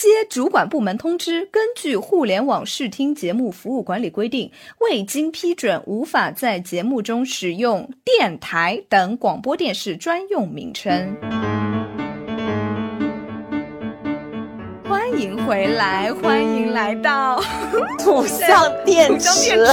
接主管部门通知，根据《互联网视听节目服务管理规定》，未经批准，无法在节目中使用“电台”等广播电视专用名称。欢迎回来，欢迎来到 土象电池。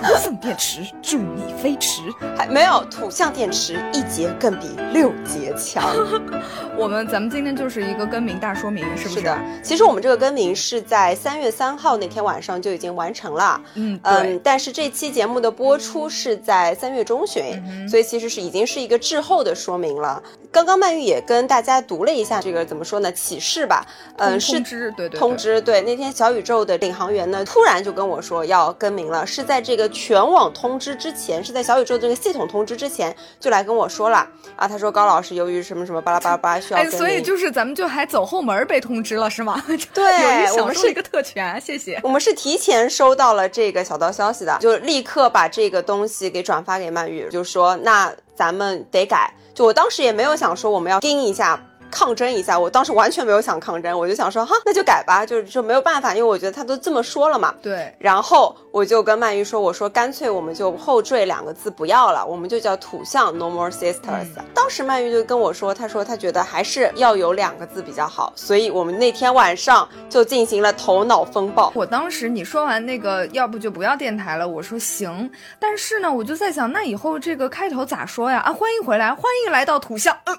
土象电池，助你飞驰。还没有土象电池，一节更比六节强。我们咱们今天就是一个更名大说明，是不是？是的。其实我们这个更名是在三月三号那天晚上就已经完成了。嗯嗯。但是这期节目的播出是在三月中旬，所以其实是已经是一个滞后的说明了。刚刚曼玉也跟大家读了一下这个怎么说呢？启示吧。嗯，是通知，对对。通知对。那天小宇宙的领航员呢，突然就跟我说要更名了，是在这个全网通知之前，是在小宇宙这个系统通知之前就来跟我说了啊。他说高老师由于什么什么巴拉巴拉巴拉需要更名，所以就是咱们就还走后门被通知了是吗？对，我们是一个特权，谢谢。我们是提前收到了这个小道消息的，就立刻把这个东西给转发给曼玉，就说那咱们得改。就我当时也没有想说我们要盯一下。抗争一下，我当时完全没有想抗争，我就想说哈，那就改吧，就就没有办法，因为我觉得他都这么说了嘛。对。然后我就跟曼玉说，我说干脆我们就后缀两个字不要了，我们就叫土象 No More Sisters。当时曼玉就跟我说，她说她觉得还是要有两个字比较好，所以我们那天晚上就进行了头脑风暴。我当时你说完那个要不就不要电台了，我说行，但是呢，我就在想，那以后这个开头咋说呀？啊，欢迎回来，欢迎来到土象。嗯。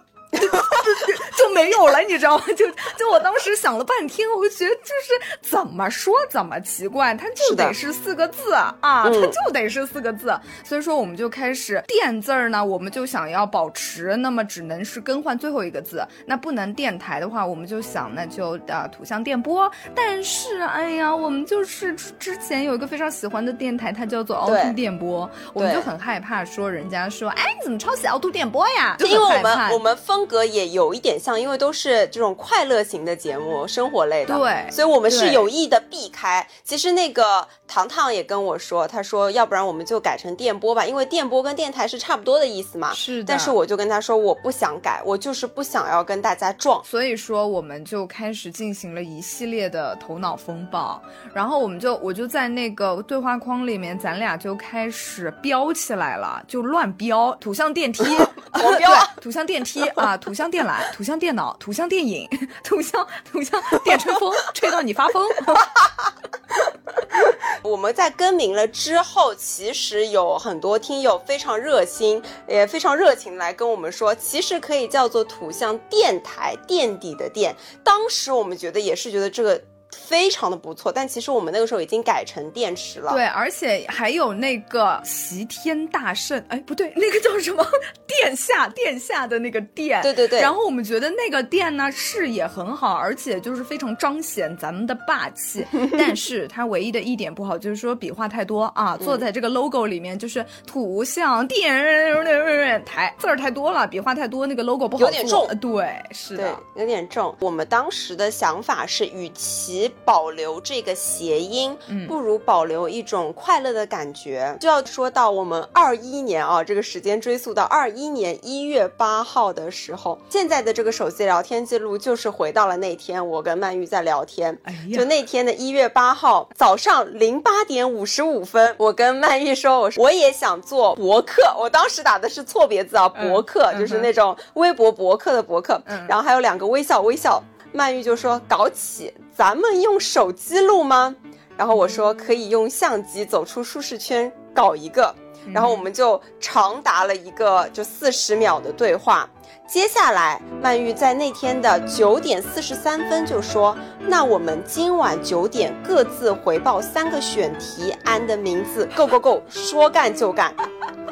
就没有了，你知道吗？就就我当时想了半天，我就觉得就是怎么说怎么奇怪，它就得是四个字啊，它就得是四个字。所以说我们就开始电字儿呢，我们就想要保持，那么只能是更换最后一个字。那不能电台的话，我们就想那就呃土象电波。但是哎呀，我们就是之前有一个非常喜欢的电台，它叫做凹凸电波，我们就很害怕说人家说哎你怎么抄袭凹凸电波呀？就因为我们我们风格也有一点像。因为都是这种快乐型的节目，生活类的，对，所以我们是有意的避开。其实那个糖糖也跟我说，他说要不然我们就改成电波吧，因为电波跟电台是差不多的意思嘛。是的。但是我就跟他说，我不想改，我就是不想要跟大家撞。所以说我们就开始进行了一系列的头脑风暴，然后我们就我就在那个对话框里面，咱俩就开始飙起来了，就乱飙，土象电梯，狂飙，土象电梯啊，土象电缆，土象电。脑土象电影，土象土象电吹风，吹到你发疯。我们在更名了之后，其实有很多听友非常热心，也非常热情来跟我们说，其实可以叫做土象电台，垫底的垫。当时我们觉得也是觉得这个。非常的不错，但其实我们那个时候已经改成电池了。对，而且还有那个齐天大圣，哎，不对，那个叫什么？殿下，殿下的那个殿。对对对。然后我们觉得那个殿呢，视野很好，而且就是非常彰显咱们的霸气。但是它唯一的一点不好就是说笔画太多啊，坐在这个 logo 里面就是图像电 台字儿太多了，笔画太多，那个 logo 不好有点重。对，是的，有点重。我们当时的想法是，与其保留这个谐音，不如保留一种快乐的感觉。就要说到我们二一年啊，这个时间追溯到二一年一月八号的时候，现在的这个手机聊天记录就是回到了那天，我跟曼玉在聊天。哎就那天的一月八号早上零八点五十五分，我跟曼玉说，我说我也想做博客。我当时打的是错别字啊，博客就是那种微博博客的博客，然后还有两个微笑微笑。曼玉就说搞起。咱们用手机录吗？然后我说可以用相机走出舒适圈搞一个。然后我们就长达了一个就四十秒的对话。接下来，曼玉在那天的九点四十三分就说：“那我们今晚九点各自回报三个选题安的名字，Go Go Go，说干就干。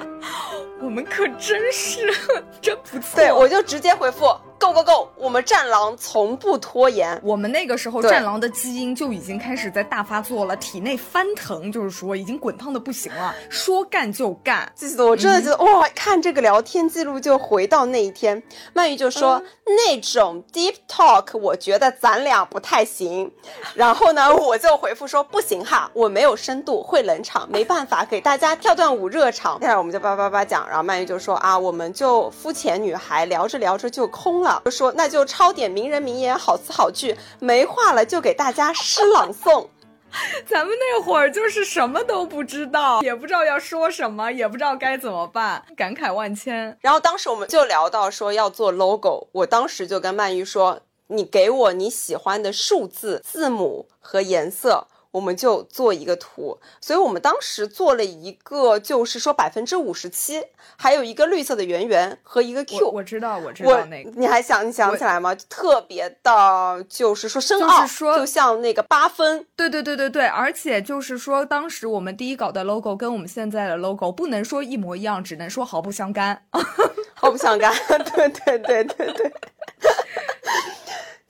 ”我们可真是 真不错。对，我就直接回复。Go Go Go！我们战狼从不拖延。我们那个时候战狼的基因就已经开始在大发作了，体内翻腾，就是说已经滚烫的不行了。说干就干，记得我真的觉得哇，看这个聊天记录就回到那一天。曼玉就说那种 deep talk，我觉得咱俩不太行。然后呢，我就回复说不行哈，我没有深度，会冷场，没办法给大家跳段舞热场。接下来我们就叭叭叭讲，然后曼玉就说啊，我们就肤浅女孩聊着聊着就空了。就说那就抄点名人名言、好词好句，没话了就给大家诗朗诵。咱们那会儿就是什么都不知道，也不知道要说什么，也不知道该怎么办，感慨万千。然后当时我们就聊到说要做 logo，我当时就跟曼玉说：“你给我你喜欢的数字、字母和颜色。”我们就做一个图，所以我们当时做了一个，就是说百分之五十七，还有一个绿色的圆圆和一个 Q。我知道，我知道那个。你还想你想起来吗？特别的，就是说深奥，就像那个八分。对对对对对，而且就是说，当时我们第一稿的 logo 跟我们现在的 logo 不能说一模一样，只能说毫不相干，毫不相干。对对对对对。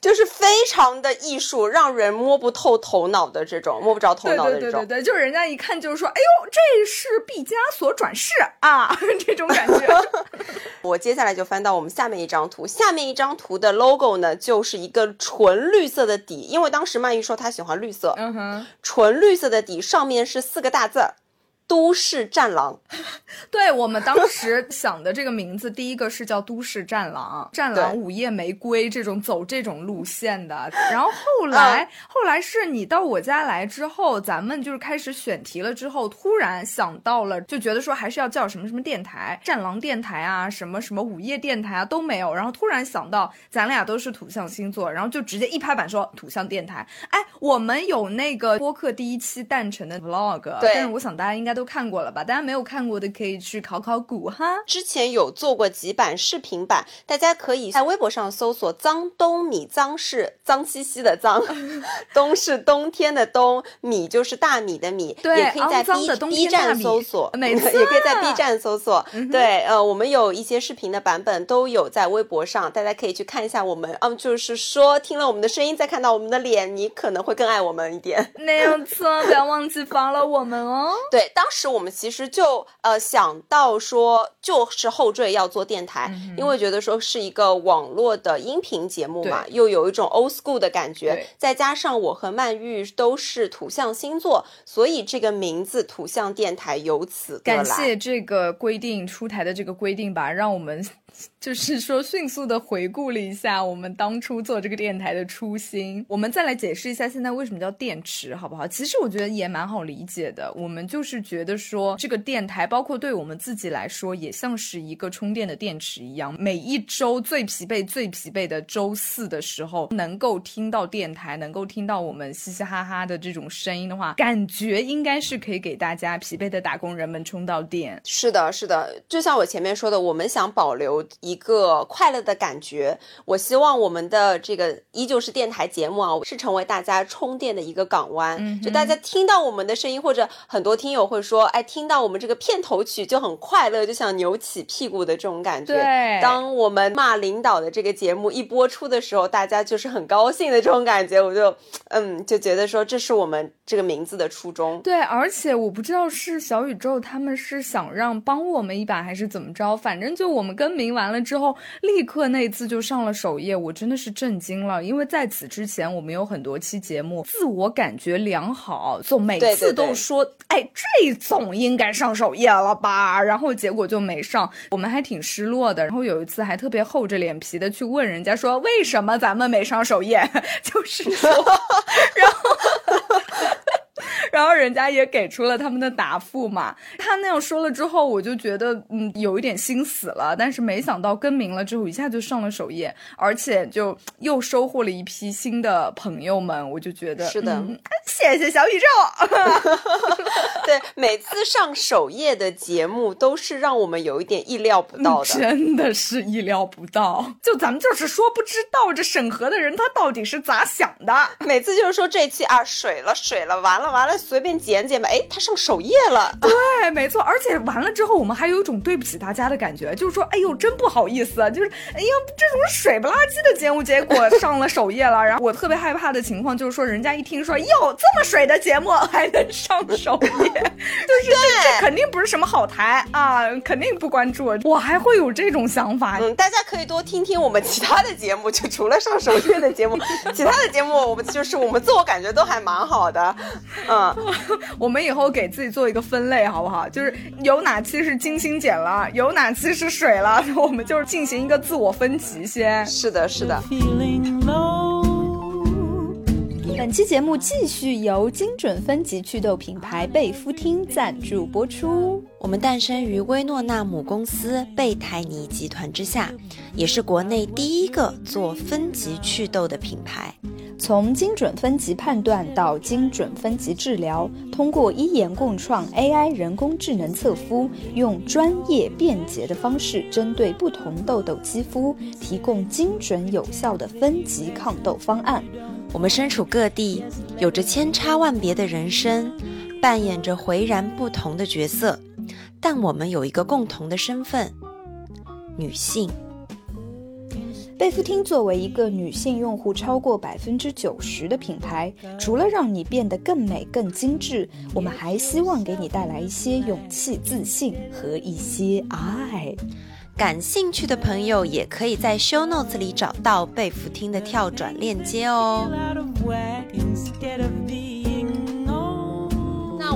就是非常的艺术，让人摸不透头脑的这种，摸不着头脑的这种。对对对对对，就是人家一看就是说，哎呦，这是毕加索转世啊，这种感觉。我接下来就翻到我们下面一张图，下面一张图的 logo 呢，就是一个纯绿色的底，因为当时曼玉说她喜欢绿色，嗯哼，纯绿色的底，上面是四个大字。都市战狼，对我们当时想的这个名字，第一个是叫都市战狼，战狼午夜玫瑰这种走这种路线的。然后后来，后来是你到我家来之后，咱们就是开始选题了之后，突然想到了，就觉得说还是要叫什么什么电台，战狼电台啊，什么什么午夜电台啊都没有。然后突然想到，咱俩都是土象星座，然后就直接一拍板说土象电台。哎，我们有那个播客第一期诞辰的 vlog，对，但是我想大家应该都。都看过了吧？大家没有看过的可以去考考古哈。之前有做过几版视频版，大家可以在微博上搜索“脏东米”，脏是脏兮兮的脏，冬是冬天的冬，米就是大米的米。对，也可以在 B B 站搜索，没错，也可以在 B 站搜索。对，呃，我们有一些视频的版本都有在微博上，大家可以去看一下我们。嗯，就是说听了我们的声音，再看到我们的脸，你可能会更爱我们一点。没有错，不要忘记发了我们哦。对，当。当时我们其实就呃想到说，就是后缀要做电台，因为觉得说是一个网络的音频节目嘛，又有一种 old school 的感觉，再加上我和曼玉都是土象星座，所以这个名字土象电台由此感谢这个规定出台的这个规定吧，让我们。就是说，迅速的回顾了一下我们当初做这个电台的初心。我们再来解释一下，现在为什么叫电池，好不好？其实我觉得也蛮好理解的。我们就是觉得说，这个电台，包括对我们自己来说，也像是一个充电的电池一样。每一周最疲惫、最疲惫的周四的时候，能够听到电台，能够听到我们嘻嘻哈哈的这种声音的话，感觉应该是可以给大家疲惫的打工人们充到电。是的，是的，就像我前面说的，我们想保留。一个快乐的感觉，我希望我们的这个依旧是电台节目啊，是成为大家充电的一个港湾。嗯就大家听到我们的声音，或者很多听友会说，哎，听到我们这个片头曲就很快乐，就想扭起屁股的这种感觉。对，当我们骂领导的这个节目一播出的时候，大家就是很高兴的这种感觉。我就，嗯，就觉得说这是我们这个名字的初衷。对，而且我不知道是小宇宙他们是想让帮我们一把还是怎么着，反正就我们跟名。完了之后，立刻那次就上了首页，我真的是震惊了。因为在此之前，我们有很多期节目，自我感觉良好，总每次都说，哎，这总应该上首页了吧？然后结果就没上，我们还挺失落的。然后有一次还特别厚着脸皮的去问人家说，为什么咱们没上首页？就是说，然后。然后人家也给出了他们的答复嘛。他那样说了之后，我就觉得嗯有一点心死了。但是没想到更名了之后，一下就上了首页，而且就又收获了一批新的朋友们。我就觉得是的，谢谢小宇宙。对，每次上首页的节目都是让我们有一点意料不到的，真的是意料不到。就咱们就是说不知道这审核的人他到底是咋想的。每次就是说这期啊水了水了，完了完了，随便剪剪吧。哎，他上首页了。对，没错。而且完了之后，我们还有一种对不起大家的感觉，就是说，哎呦，真不好意思，啊，就是哎呀，这种水不拉几的节目，结果 上了首页了。然后我特别害怕的情况就是说，人家一听说哟这么水的节目还能上首页，就是这肯定不是什么好台啊，肯定不关注。我还会有这种想法。嗯，大家可以多听听我们其他的节目，就除了上首页的节目，其他的节目我们就是我们自我感觉都还蛮好的。嗯，我们以后给自己做一个分类好不好？就是有哪期是精心剪了，有哪期是水了，我们就是进行一个自我分级先。是的，是的。本期节目继续由精准分级祛痘品牌贝肤汀赞助播出。我们诞生于薇诺娜母公司贝泰尼集团之下，也是国内第一个做分级祛痘的品牌。从精准分级判断到精准分级治疗，通过一言共创 AI 人工智能测肤，用专业便捷的方式，针对不同痘痘肌肤，提供精准有效的分级抗痘方案。我们身处各地，有着千差万别的人生，扮演着浑然不同的角色，但我们有一个共同的身份——女性。贝芙汀作为一个女性用户超过百分之九十的品牌，除了让你变得更美、更精致，我们还希望给你带来一些勇气、自信和一些爱。感兴趣的朋友也可以在 show notes 里找到贝芙汀的跳转链接哦。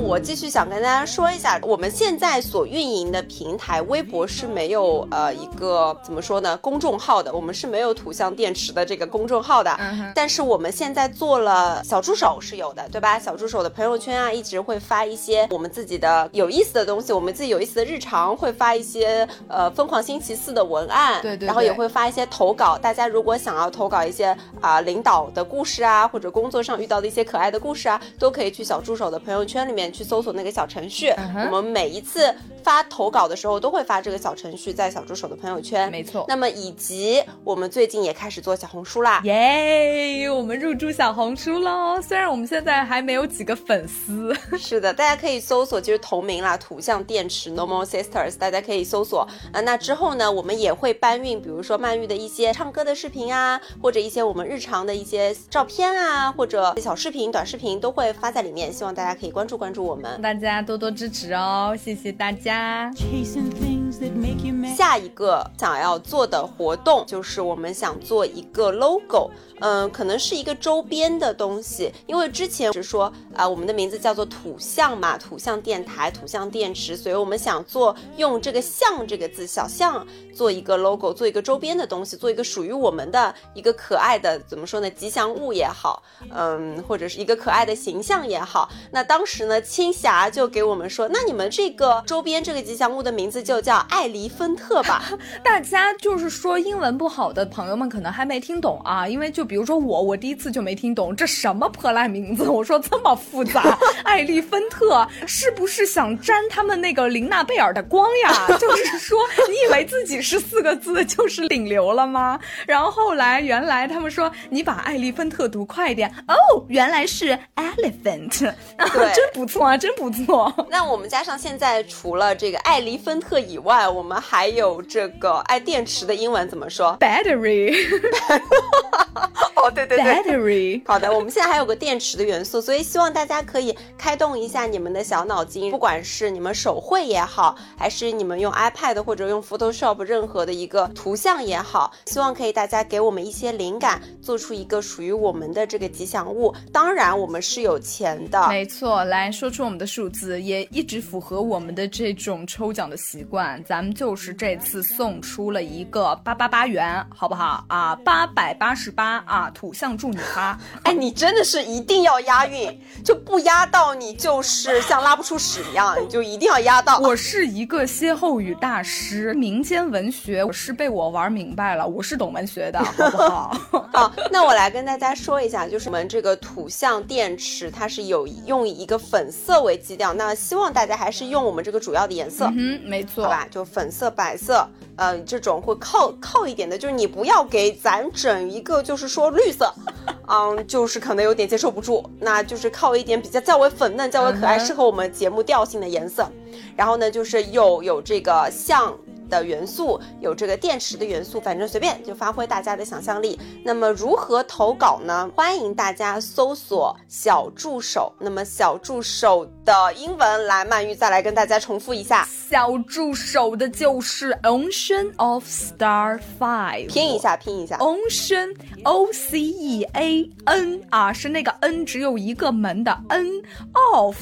我继续想跟大家说一下，我们现在所运营的平台微博是没有呃一个怎么说呢公众号的，我们是没有图像电池的这个公众号的。但是我们现在做了小助手是有的，对吧？小助手的朋友圈啊，一直会发一些我们自己的有意思的东西，我们自己有意思的日常，会发一些呃疯狂星期四的文案，对对，然后也会发一些投稿。大家如果想要投稿一些啊领导的故事啊，或者工作上遇到的一些可爱的故事啊，都可以去小助手的朋友圈里面。去搜索那个小程序，我们每一次发投稿的时候都会发这个小程序在小助手的朋友圈，没错。那么以及我们最近也开始做小红书啦，耶！我们入驻小红书喽，虽然我们现在还没有几个粉丝，是的，大家可以搜索就是同名啦，图像电池 Normal Sisters，大家可以搜索啊。那之后呢，我们也会搬运，比如说曼玉的一些唱歌的视频啊，或者一些我们日常的一些照片啊，或者小视频、短视频都会发在里面，希望大家可以关注关注。我们大家多多支持哦，谢谢大家。下一个想要做的活动就是我们想做一个 logo，嗯，可能是一个周边的东西，因为之前是说啊，我们的名字叫做土象嘛，土象电台、土象电池，所以我们想做用这个象这个字，小象做一个 logo，做一个周边的东西，做一个属于我们的一个可爱的，怎么说呢，吉祥物也好，嗯，或者是一个可爱的形象也好。那当时呢？青霞就给我们说：“那你们这个周边这个吉祥物的名字就叫爱丽芬特吧。”大家就是说英文不好的朋友们可能还没听懂啊，因为就比如说我，我第一次就没听懂这什么破烂名字。我说这么复杂，艾丽芬特是不是想沾他们那个琳娜贝尔的光呀？就是说你以为自己是四个字就是顶流了吗？然后后来原来他们说你把艾丽芬特读快一点哦，原来是 elephant，真不错。啊，真不错！那我们加上现在除了这个艾丽芬特以外，我们还有这个爱电池的英文怎么说？Battery。哦，对对对，Battery。好的，我们现在还有个电池的元素，所以希望大家可以开动一下你们的小脑筋，不管是你们手绘也好，还是你们用 iPad 或者用 Photoshop 任何的一个图像也好，希望可以大家给我们一些灵感，做出一个属于我们的这个吉祥物。当然，我们是有钱的，没错，来说。出我们的数字也一直符合我们的这种抽奖的习惯，咱们就是这次送出了一个八八八元，好不好啊？八百八十八啊，土象祝你发。哎，你真的是一定要押韵，就不押到你就是像拉不出屎一样，你就一定要押到。我是一个歇后语大师，民间文学我是被我玩明白了，我是懂文学的，好不好？好，那我来跟大家说一下，就是我们这个土象电池，它是有用一个粉色为基调，那希望大家还是用我们这个主要的颜色，嗯，没错，好吧，就粉色、白色，呃，这种会靠靠一点的，就是你不要给咱整一个，就是说绿色，嗯，就是可能有点接受不住，那就是靠一点比较较为粉嫩、较为可爱、适合我们节目调性的颜色，然后呢，就是又有这个像。的元素有这个电池的元素，反正随便就发挥大家的想象力。那么如何投稿呢？欢迎大家搜索小助手。那么小助手的英文来，曼玉再来跟大家重复一下。小助手的就是 Ocean of Star Five。拼一下，拼一下。Ocean O C E A N 啊，是那个 N 只有一个门的 N of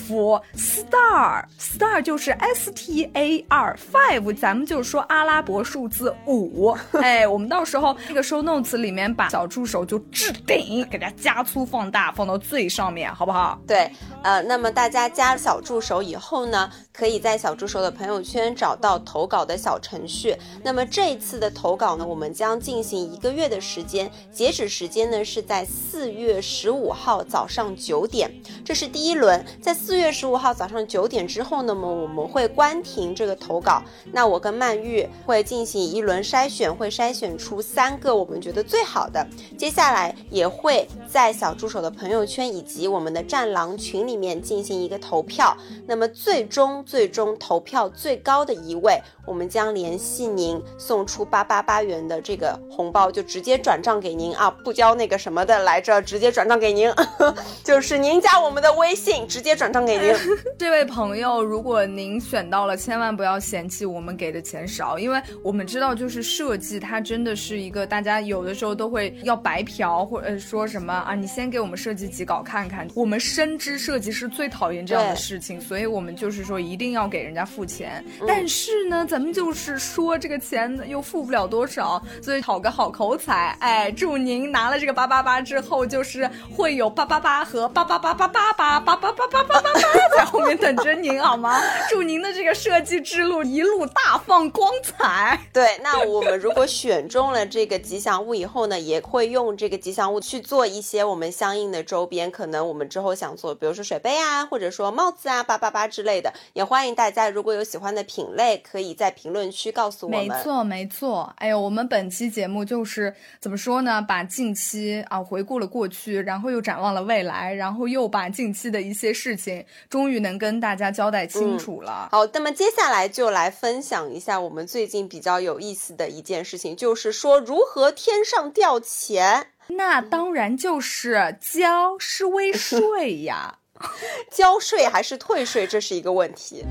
Star Star 就是 S T A R Five，咱们就是说。阿拉伯数字五，哎，我们到时候那个 show notes 里面把小助手就置顶，给它加粗放大，放到最上面，好不好？对，呃，那么大家加小助手以后呢，可以在小助手的朋友圈找到投稿的小程序。那么这一次的投稿呢，我们将进行一个月的时间，截止时间呢是在四月十五号早上九点，这是第一轮。在四月十五号早上九点之后呢，么我们会关停这个投稿。那我跟曼玉。会进行一轮筛选，会筛选出三个我们觉得最好的。接下来也会在小助手的朋友圈以及我们的战狼群里面进行一个投票。那么最终最终投票最高的一位，我们将联系您，送出八八八元的这个红包，就直接转账给您啊，不交那个什么的来着，直接转账给您，就是您加我们的微信，直接转账给您。这位朋友，如果您选到了，千万不要嫌弃我们给的钱少。因为我们知道，就是设计它真的是一个大家有的时候都会要白嫖，或者说什么啊，你先给我们设计几稿看看。我们深知设计师最讨厌这样的事情，所以我们就是说一定要给人家付钱。但是呢，咱们就是说这个钱又付不了多少，所以讨个好口彩，哎，祝您拿了这个八八八之后，就是会有八八八和八八八八八八八八八八八八在后面等着您，好吗？祝您的这个设计之路一路大放光。光彩对，那我们如果选中了这个吉祥物以后呢，也会用这个吉祥物去做一些我们相应的周边。可能我们之后想做，比如说水杯啊，或者说帽子啊，八八八之类的。也欢迎大家如果有喜欢的品类，可以在评论区告诉我们。没错，没错。哎呦，我们本期节目就是怎么说呢？把近期啊回顾了过去，然后又展望了未来，然后又把近期的一些事情，终于能跟大家交代清楚了。好，那么接下来就来分享一下我们。最近比较有意思的一件事情，就是说如何天上掉钱。那当然就是交是微 税呀，交税还是退税，这是一个问题。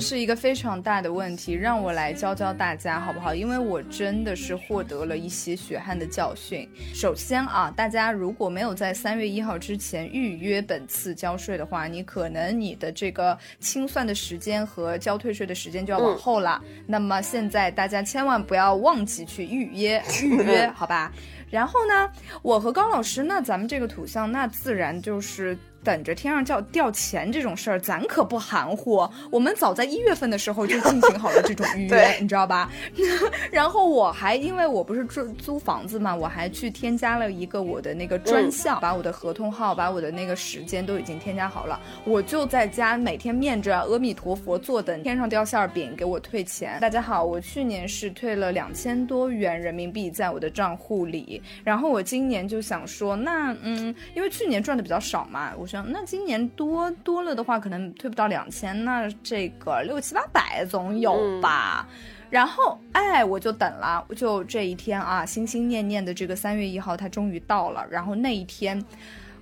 是一个非常大的问题，让我来教教大家好不好？因为我真的是获得了一些血汗的教训。首先啊，大家如果没有在三月一号之前预约本次交税的话，你可能你的这个清算的时间和交退税的时间就要往后了。那么现在大家千万不要忘记去预约 预约，好吧？然后呢，我和高老师，那咱们这个土象，那自然就是。等着天上掉掉钱这种事儿，咱可不含糊。我们早在一月份的时候就进行好了这种预约，你知道吧？然后我还因为我不是租租房子嘛，我还去添加了一个我的那个专项，把我的合同号、把我的那个时间都已经添加好了。我就在家每天念着阿弥陀佛，坐等天上掉馅饼给我退钱。大家好，我去年是退了两千多元人民币在我的账户里，然后我今年就想说，那嗯，因为去年赚的比较少嘛，我。那今年多多了的话，可能退不到两千，那这个六七八百总有吧。然后，哎，我就等了，就这一天啊，心心念念的这个三月一号，它终于到了。然后那一天。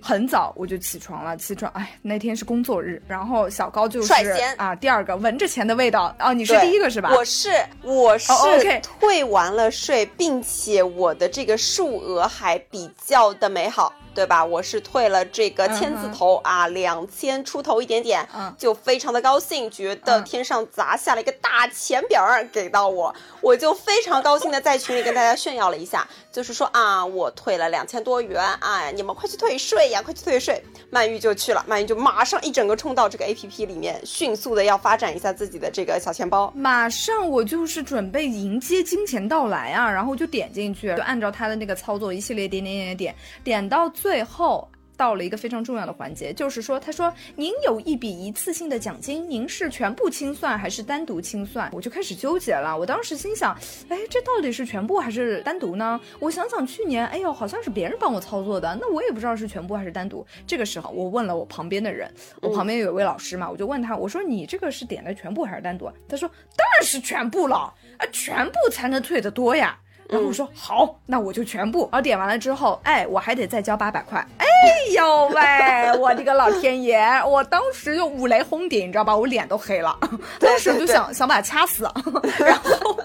很早我就起床了，起床哎，那天是工作日，然后小高就是率先啊，第二个闻着钱的味道哦，你是第一个是吧？我是我是退完了税，并且我的这个数额还比较的美好。对吧？我是退了这个千字头啊，两千出头一点点，就非常的高兴，觉得天上砸下了一个大钱饼儿给到我，我就非常高兴的在群里跟大家炫耀了一下，就是说啊，我退了两千多元，哎，你们快去退税呀，快去退税！曼玉就去了，曼玉就马上一整个冲到这个 A P P 里面，迅速的要发展一下自己的这个小钱包，马上我就是准备迎接金钱到来啊，然后就点进去，就按照他的那个操作一系列点点点点点，点到最最后。到了一个非常重要的环节，就是说，他说您有一笔一次性的奖金，您是全部清算还是单独清算？我就开始纠结了。我当时心想，哎，这到底是全部还是单独呢？我想想，去年，哎呦，好像是别人帮我操作的，那我也不知道是全部还是单独。这个时候，我问了我旁边的人，我旁边有一位老师嘛，我就问他，我说你这个是点的全部还是单独？他说当然是全部了，啊，全部才能退得多呀。然后我说好，那我就全部。然后点完了之后，哎，我还得再交八百块。哎呦喂，我的个老天爷！我当时就五雷轰顶，你知道吧？我脸都黑了，当时就想 想把他掐死。然后，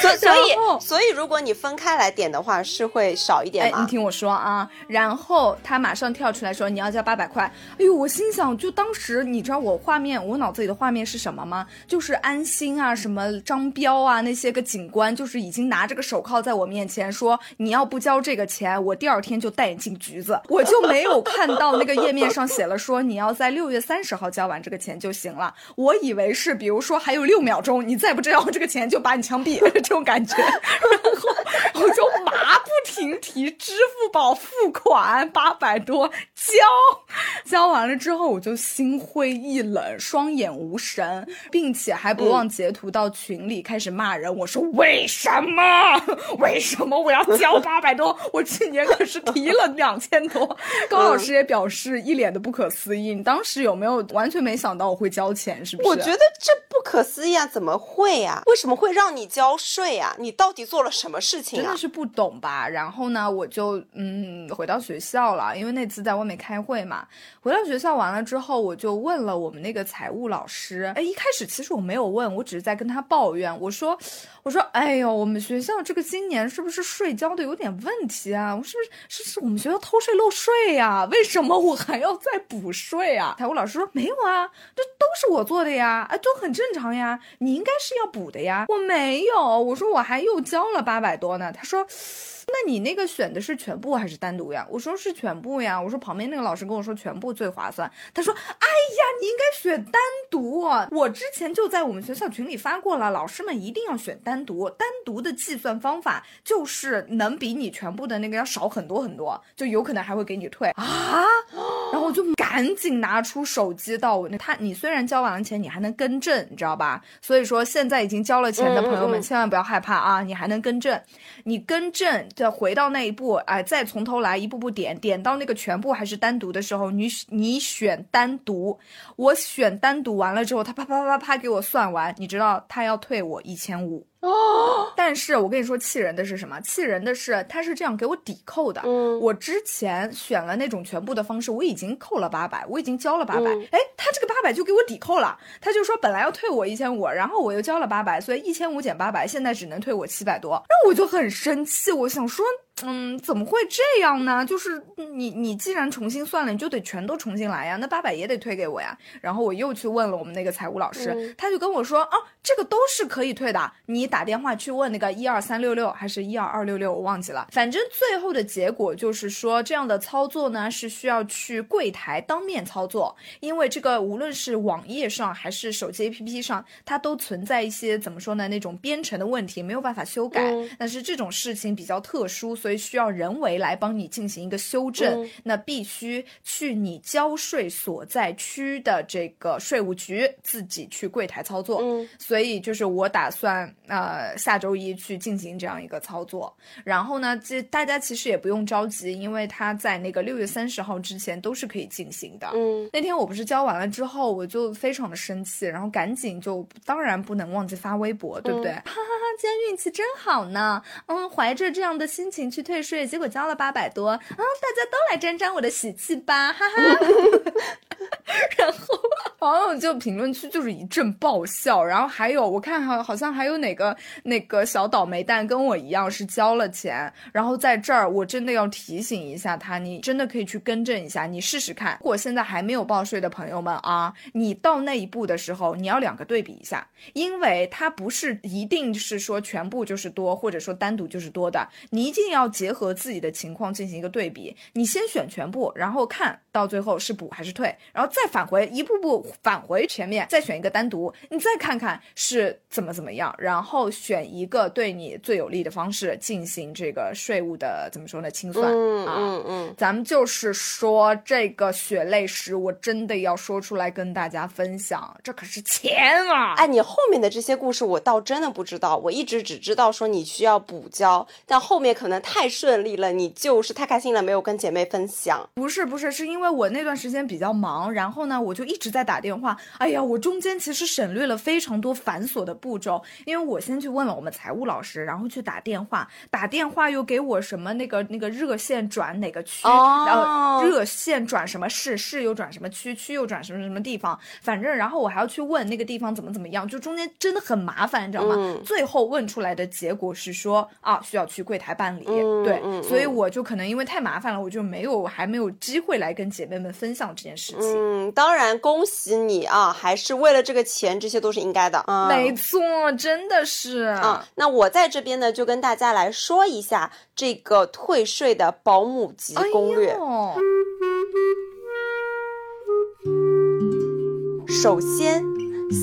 所所以所以，如果你分开来点的话，是会少一点吗？你听我说啊。然后他马上跳出来说你要交八百块。哎呦，我心想，就当时你知道我画面，我脑子里的画面是什么吗？就是安心啊，什么张彪啊，那些个警官，就是已经拿着个手铐。在我面前说你要不交这个钱，我第二天就带你进局子。我就没有看到那个页面上写了说你要在六月三十号交完这个钱就行了。我以为是，比如说还有六秒钟，你再不交这个钱就把你枪毙 这种感觉。然后我就马不停蹄支付宝付款八百多交，交完了之后我就心灰意冷，双眼无神，并且还不忘截图到群里开始骂人。我说为什么？为什么我要交八百多？我去年可是提了两千多。高老师也表示一脸的不可思议。你当时有没有完全没想到我会交钱？是不是？我觉得这不可思议啊！怎么会呀？为什么会让你交税啊？你到底做了什么事情啊？真的是不懂吧？然后呢，我就嗯回到学校了，因为那次在外面开会嘛。回到学校完了之后，我就问了我们那个财务老师。哎，一开始其实我没有问，我只是在跟他抱怨。我说，我说，哎呦，我们学校这个今年是不是税交的有点问题啊？我是不是是是我们学校偷税漏税对呀？为什么我还要再补税啊？财务老师说没有啊，这都是我做的呀，啊，都很正常呀，你应该是要补的呀。我没有，我说我还又交了八百多呢。他说。那你那个选的是全部还是单独呀？我说是全部呀。我说旁边那个老师跟我说全部最划算。他说：“哎呀，你应该选单独。我之前就在我们学校群里发过了，老师们一定要选单独。单独的计算方法就是能比你全部的那个要少很多很多，就有可能还会给你退啊。然后我就赶紧拿出手机到我那他，你虽然交完了钱，你还能更正，你知道吧？所以说现在已经交了钱的朋友们千万不要害怕啊，你还能更正，你更正。”再回到那一步，哎，再从头来，一步步点，点到那个全部还是单独的时候，你你选单独，我选单独完了之后，他啪啪啪啪给我算完，你知道他要退我一千五。哦，但是我跟你说，气人的是什么？气人的是，他是这样给我抵扣的。嗯，我之前选了那种全部的方式，我已经扣了八百，我已经交了八百。哎，他这个八百就给我抵扣了，他就说本来要退我一千五，然后我又交了八百，所以一千五减八百，现在只能退我七百多。那我就很生气，我想说。嗯，怎么会这样呢？就是你，你既然重新算了，你就得全都重新来呀。那八百也得退给我呀。然后我又去问了我们那个财务老师，他就跟我说，哦，这个都是可以退的。你打电话去问那个一二三六六还是一二二六六，我忘记了。反正最后的结果就是说，这样的操作呢是需要去柜台当面操作，因为这个无论是网页上还是手机 APP 上，它都存在一些怎么说呢那种编程的问题，没有办法修改。但是这种事情比较特殊，所以。所以需要人为来帮你进行一个修正，那必须去你交税所在区的这个税务局自己去柜台操作。嗯，所以就是我打算呃下周一去进行这样一个操作。然后呢，这大家其实也不用着急，因为他在那个六月三十号之前都是可以进行的。嗯，那天我不是交完了之后，我就非常的生气，然后赶紧就当然不能忘记发微博，对不对？哈哈哈，今天运气真好呢。嗯，怀着这样的心情去。去退税，结果交了八百多啊！大家都来沾沾我的喜气吧，哈哈。然后。网友就评论区就是一阵爆笑，然后还有我看好好像还有哪个那个小倒霉蛋跟我一样是交了钱，然后在这儿我真的要提醒一下他，你真的可以去更正一下，你试试看。如果现在还没有报税的朋友们啊，你到那一步的时候，你要两个对比一下，因为它不是一定是说全部就是多，或者说单独就是多的，你一定要结合自己的情况进行一个对比。你先选全部，然后看到最后是补还是退，然后再返回一步步。返回前面，再选一个单独，你再看看是怎么怎么样，然后选一个对你最有利的方式进行这个税务的怎么说呢清算啊？嗯嗯，咱们就是说这个血泪史，我真的要说出来跟大家分享，这可是钱啊！哎，你后面的这些故事我倒真的不知道，我一直只知道说你需要补交，但后面可能太顺利了，你就是太开心了，没有跟姐妹分享。不是不是，是因为我那段时间比较忙，然后呢，我就一直在打。电话，哎呀，我中间其实省略了非常多繁琐的步骤，因为我先去问了我们财务老师，然后去打电话，打电话又给我什么那个那个热线转哪个区，然后热线转什么市，市又转什么区，区又转什么什么地方，反正然后我还要去问那个地方怎么怎么样，就中间真的很麻烦，你知道吗？最后问出来的结果是说啊，需要去柜台办理，对，所以我就可能因为太麻烦了，我就没有还没有机会来跟姐妹们分享这件事情。嗯，当然恭喜。你啊，还是为了这个钱，这些都是应该的。没错，真的是啊。那我在这边呢，就跟大家来说一下这个退税的保姆级攻略。首先，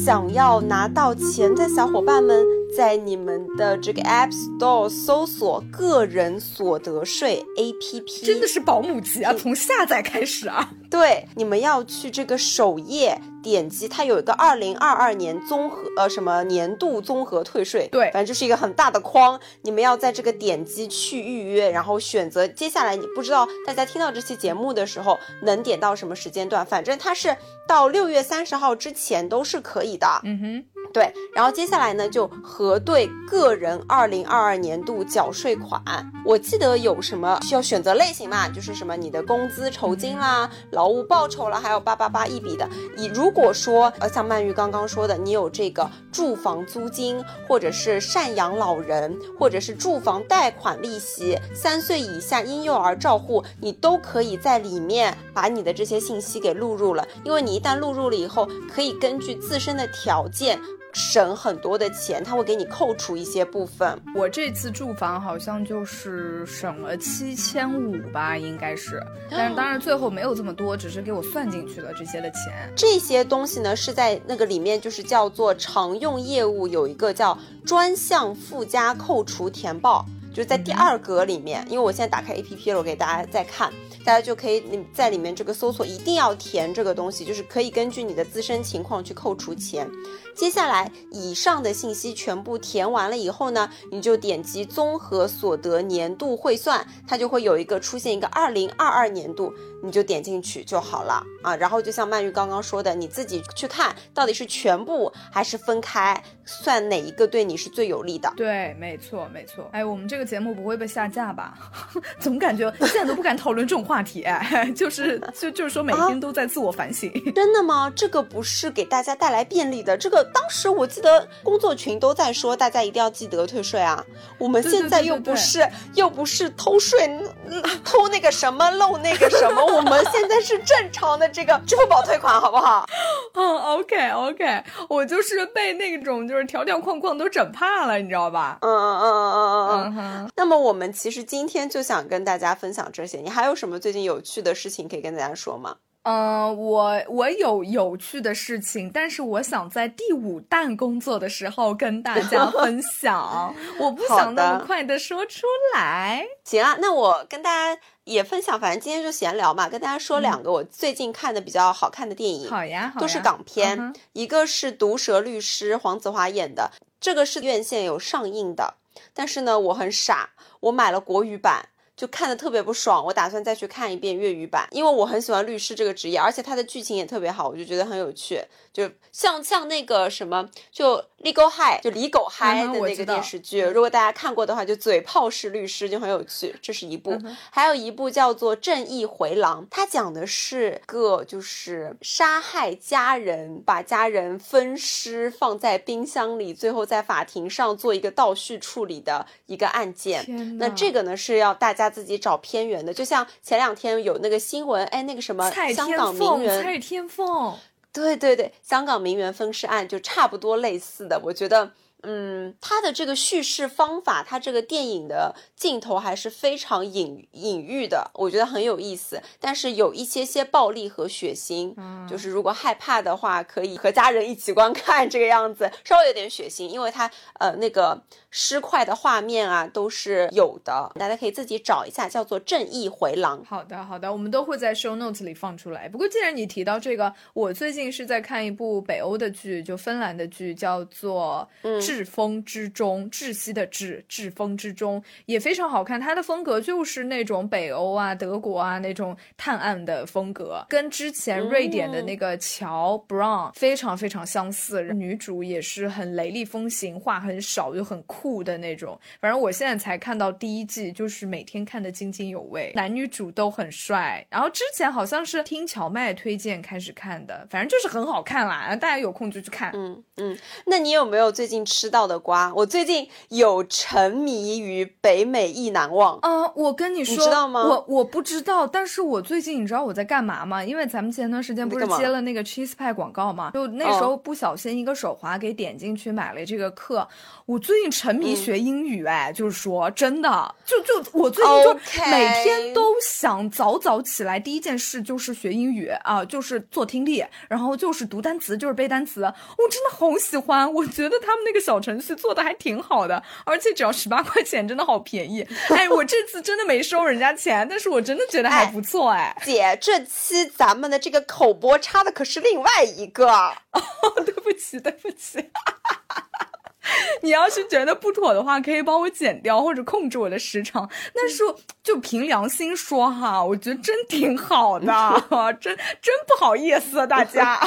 想要拿到钱的小伙伴们。在你们的这个 App Store 搜索“个人所得税 APP”，真的是保姆级啊！从下载开始啊，对，你们要去这个首页点击，它有一个二零二二年综合呃什么年度综合退税，对，反正就是一个很大的框，你们要在这个点击去预约，然后选择接下来，你不知道大家听到这期节目的时候能点到什么时间段，反正它是到六月三十号之前都是可以的。嗯哼。对，然后接下来呢，就核对个人二零二二年度缴税款。我记得有什么需要选择类型嘛？就是什么你的工资酬金啦、劳务报酬啦，还有八八八一笔的。你如果说呃，像曼玉刚刚说的，你有这个住房租金，或者是赡养老人，或者是住房贷款利息，三岁以下婴幼儿照护，你都可以在里面把你的这些信息给录入了。因为你一旦录入了以后，可以根据自身的条件。省很多的钱，他会给你扣除一些部分。我这次住房好像就是省了七千五吧，应该是。但是当然最后没有这么多，只是给我算进去了这些的钱。这些东西呢是在那个里面，就是叫做常用业务有一个叫专项附加扣除填报，就在第二格里面。因为我现在打开 A P P 了，我给大家再看。大家就可以你在里面这个搜索一定要填这个东西，就是可以根据你的自身情况去扣除钱。接下来以上的信息全部填完了以后呢，你就点击综合所得年度汇算，它就会有一个出现一个二零二二年度，你就点进去就好了啊。然后就像曼玉刚刚说的，你自己去看到底是全部还是分开算哪一个对你是最有利的。对，没错没错。哎，我们这个节目不会被下架吧？总感觉现在都不敢讨论这种话。题，哎就是就就是说每天都在自我反省，真的吗？这个不是给大家带来便利的。这个当时我记得工作群都在说，大家一定要记得退税啊。我们现在又不是又不是偷税，偷那个什么漏那个什么，我们现在是正常的这个 支付宝退款，好不好？嗯，OK OK，我就是被那种就是条条框框都整怕了，你知道吧？嗯嗯嗯嗯嗯嗯。那么我们其实今天就想跟大家分享这些，你还有什么？最近有趣的事情可以跟大家说吗？嗯，我我有有趣的事情，但是我想在第五弹工作的时候跟大家分享，我不想那么快的说出来。行啊，那我跟大家也分享，反正今天就闲聊嘛，跟大家说两个我最近看的比较好看的电影。好呀，都是港片，一个是《毒舌律师》，黄子华演的，这个是院线有上映的，但是呢，我很傻，我买了国语版。就看的特别不爽，我打算再去看一遍粤语版，因为我很喜欢律师这个职业，而且它的剧情也特别好，我就觉得很有趣。就像像那个什么，就《Legal High》，就李狗嗨的那个电视剧，如果大家看过的话，就嘴炮式律师就很有趣。这是一部，还有一部叫做《正义回廊》，它讲的是个就是杀害家人，把家人分尸放在冰箱里，最后在法庭上做一个倒叙处理的一个案件。那这个呢是要大家自己找片源的，就像前两天有那个新闻，哎，那个什么香港名媛蔡天凤。对对对，香港名媛分尸案就差不多类似的，我觉得。嗯，它的这个叙事方法，它这个电影的镜头还是非常隐隐喻的，我觉得很有意思。但是有一些些暴力和血腥，嗯，就是如果害怕的话，可以和家人一起观看这个样子，稍微有点血腥，因为它呃那个尸块的画面啊都是有的，大家可以自己找一下，叫做《正义回廊》。好的，好的，我们都会在 show notes 里放出来。不过既然你提到这个，我最近是在看一部北欧的剧，就芬兰的剧，叫做嗯。《飓风之中》，窒息的窒，飓风之中也非常好看。它的风格就是那种北欧啊、德国啊那种探案的风格，跟之前瑞典的那个乔 Brown 非常非常相似。女主也是很雷厉风行，话很少又很酷的那种。反正我现在才看到第一季，就是每天看得津津有味。男女主都很帅。然后之前好像是听乔麦推荐开始看的，反正就是很好看啦。大家有空就去看。嗯嗯，那你有没有最近吃？知道的瓜，我最近有沉迷于北美意难忘啊！我跟你说，知道吗？我我不知道，但是我最近你知道我在干嘛吗？因为咱们前段时间不是接了那个 cheese pie 广告嘛，就那时候不小心一个手滑给点进去买了这个课。我最近沉迷学英语，哎，就是说真的，就就我最近就每天都想早早起来，第一件事就是学英语啊，就是做听力，然后就是读单词，就是背单词。我真的好喜欢，我觉得他们那个小。程序做的还挺好的，而且只要十八块钱，真的好便宜。哎，我这次真的没收人家钱，但是我真的觉得还不错。哎，姐，这期咱们的这个口播插的可是另外一个。哦，对不起，对不起。你要是觉得不妥的话，可以帮我剪掉或者控制我的时长。但是就凭良心说哈，我觉得真挺好的，真真不好意思啊大家。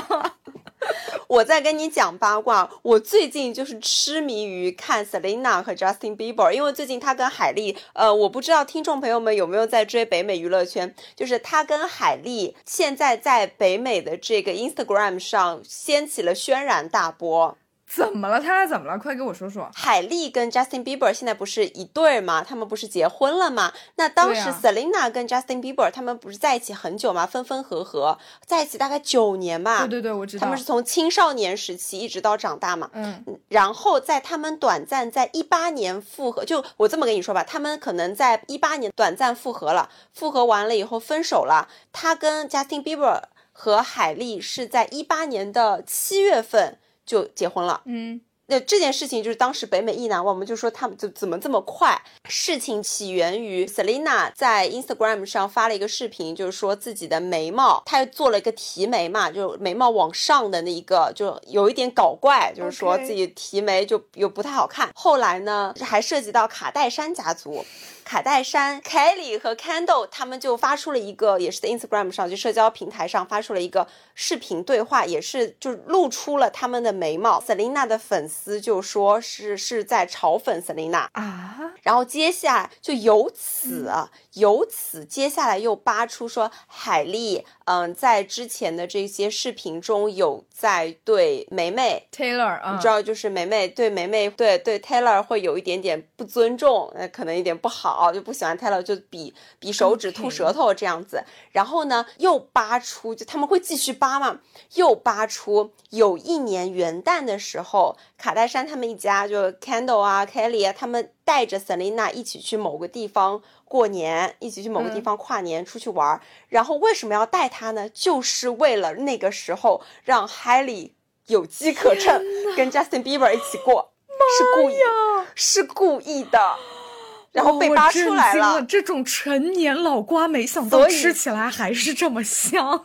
我在跟你讲八卦，我最近就是痴迷于看 Selina 和 Justin Bieber，因为最近他跟海莉，呃，我不知道听众朋友们有没有在追北美娱乐圈，就是他跟海莉现在在北美的这个 Instagram 上掀起了轩然大波。怎么了？他俩怎么了？快给我说说。海莉跟 Justin Bieber 现在不是一对吗？他们不是结婚了吗？那当时 Selina 跟 Justin Bieber 他们不是在一起很久吗？分分合合，在一起大概九年吧。对对对，我知道。他们是从青少年时期一直到长大嘛。嗯。然后在他们短暂在一八年复合，就我这么跟你说吧，他们可能在一八年短暂复合了，复合完了以后分手了。他跟 Justin Bieber 和海莉是在一八年的七月份。就结婚了，嗯，那这件事情就是当时北美意难忘，我们就说他们就怎么这么快？事情起源于 Selina 在 Instagram 上发了一个视频，就是说自己的眉毛，她做了一个提眉嘛，就眉毛往上的那一个，就有一点搞怪，就是说自己提眉就又不太好看。后来呢，还涉及到卡戴珊家族。卡戴珊、Kelly 和 Kendall 他们就发出了一个，也是在 Instagram 上，就社交平台上发出了一个视频对话，也是就露出了他们的眉毛。Selina 的粉丝就说是是在嘲讽 Selina 啊，然后接下来就由此由此接下来又扒出说海莉，嗯，在之前的这些视频中有在对梅梅 Taylor，你知道就是梅梅对梅梅对对 Taylor 会有一点点不尊重，那可能有点不好。哦，就不喜欢 Taylor，就比比手指吐舌头这样子。然后呢，又扒出，就他们会继续扒嘛，又扒出有一年元旦的时候，卡戴珊他们一家就 Candle 啊、Kelly 啊，他们带着 Selina 一起去某个地方过年，一起去某个地方跨年出去玩。然后为什么要带她呢？就是为了那个时候让 Hailey 有机可乘，跟 Justin Bieber 一起过，是故意，是故意的。然后被扒出来了，这种陈年老瓜，没想到吃起来还是这么香。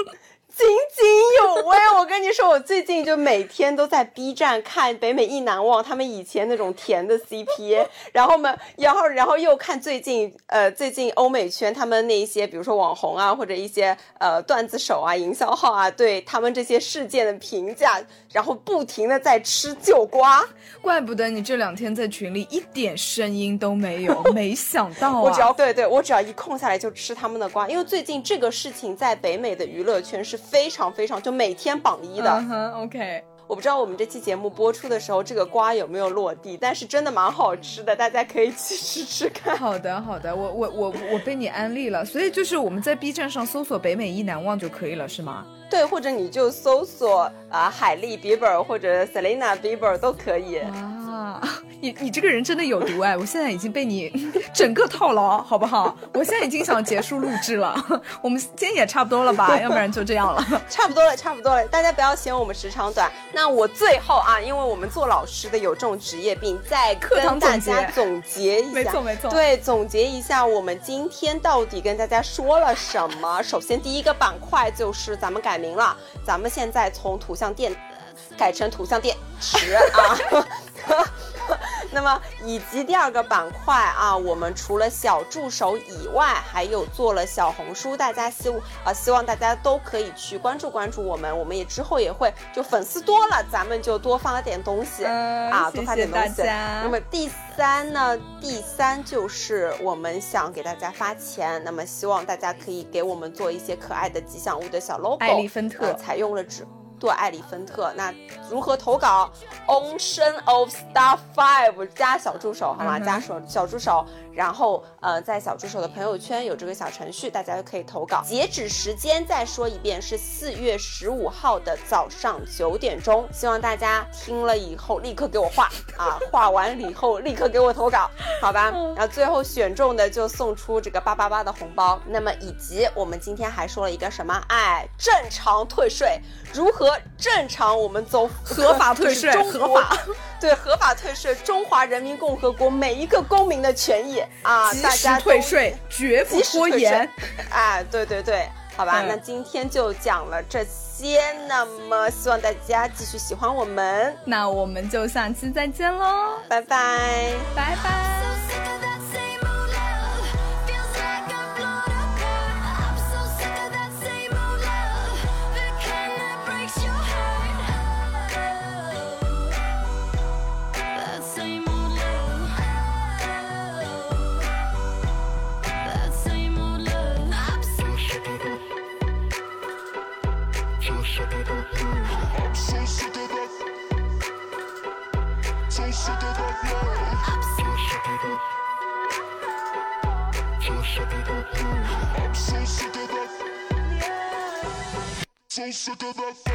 津津有味。我跟你说，我最近就每天都在 B 站看《北美一难忘》他们以前那种甜的 CP，然后嘛，然后然后又看最近呃最近欧美圈他们那一些，比如说网红啊或者一些呃段子手啊、营销号啊，对他们这些事件的评价，然后不停的在吃旧瓜。怪不得你这两天在群里一点声音都没有，没想到啊！我只要对对，我只要一空下来就吃他们的瓜，因为最近这个事情在北美的娱乐圈是非常非常就每天榜一的。嗯哼，OK。我不知道我们这期节目播出的时候，这个瓜有没有落地，但是真的蛮好吃的，大家可以去吃吃看。好的，好的，我我我我被你安利了，所以就是我们在 B 站上搜索“北美一难忘”就可以了，是吗？对，或者你就搜索啊海莉·比伯或者 Selena Bieber 都可以。啊，你你这个人真的有毒哎！我现在已经被你整个套牢，好不好？我现在已经想结束录制了。我们今天也差不多了吧？要不然就这样了。差不多了，差不多了。大家不要嫌我们时长短。那我最后啊，因为我们做老师的有这种职业病，再跟大家总结一下。没错没错。对，总结一下我们今天到底跟大家说了什么。首先第一个板块就是咱们改名了，咱们现在从图像店改成图像电池啊。那么，以及第二个板块啊，我们除了小助手以外，还有做了小红书，大家希啊希望大家都可以去关注关注我们，我们也之后也会就粉丝多了，咱们就多发点东西啊，多发点东西。那么第三呢，第三就是我们想给大家发钱，那么希望大家可以给我们做一些可爱的吉祥物的小 logo，艾丽芬特采用了纸。做艾里芬特，那如何投稿？Ocean of Star Five 加小助手好吗？加手小助手。然后，呃，在小助手的朋友圈有这个小程序，大家就可以投稿。截止时间再说一遍，是四月十五号的早上九点钟。希望大家听了以后立刻给我画啊，画完以后立刻给我投稿，好吧？然后最后选中的就送出这个八八八的红包。那么以及我们今天还说了一个什么？哎，正常退税，如何正常？我们走合法 退税，合法对合法退税，中华人民共和国每一个公民的权益。啊！大家退税，绝不拖延。哎，对对对，好吧，那今天就讲了这些，那么希望大家继续喜欢我们，那我们就下期再见喽，拜拜，拜拜。Sick of that.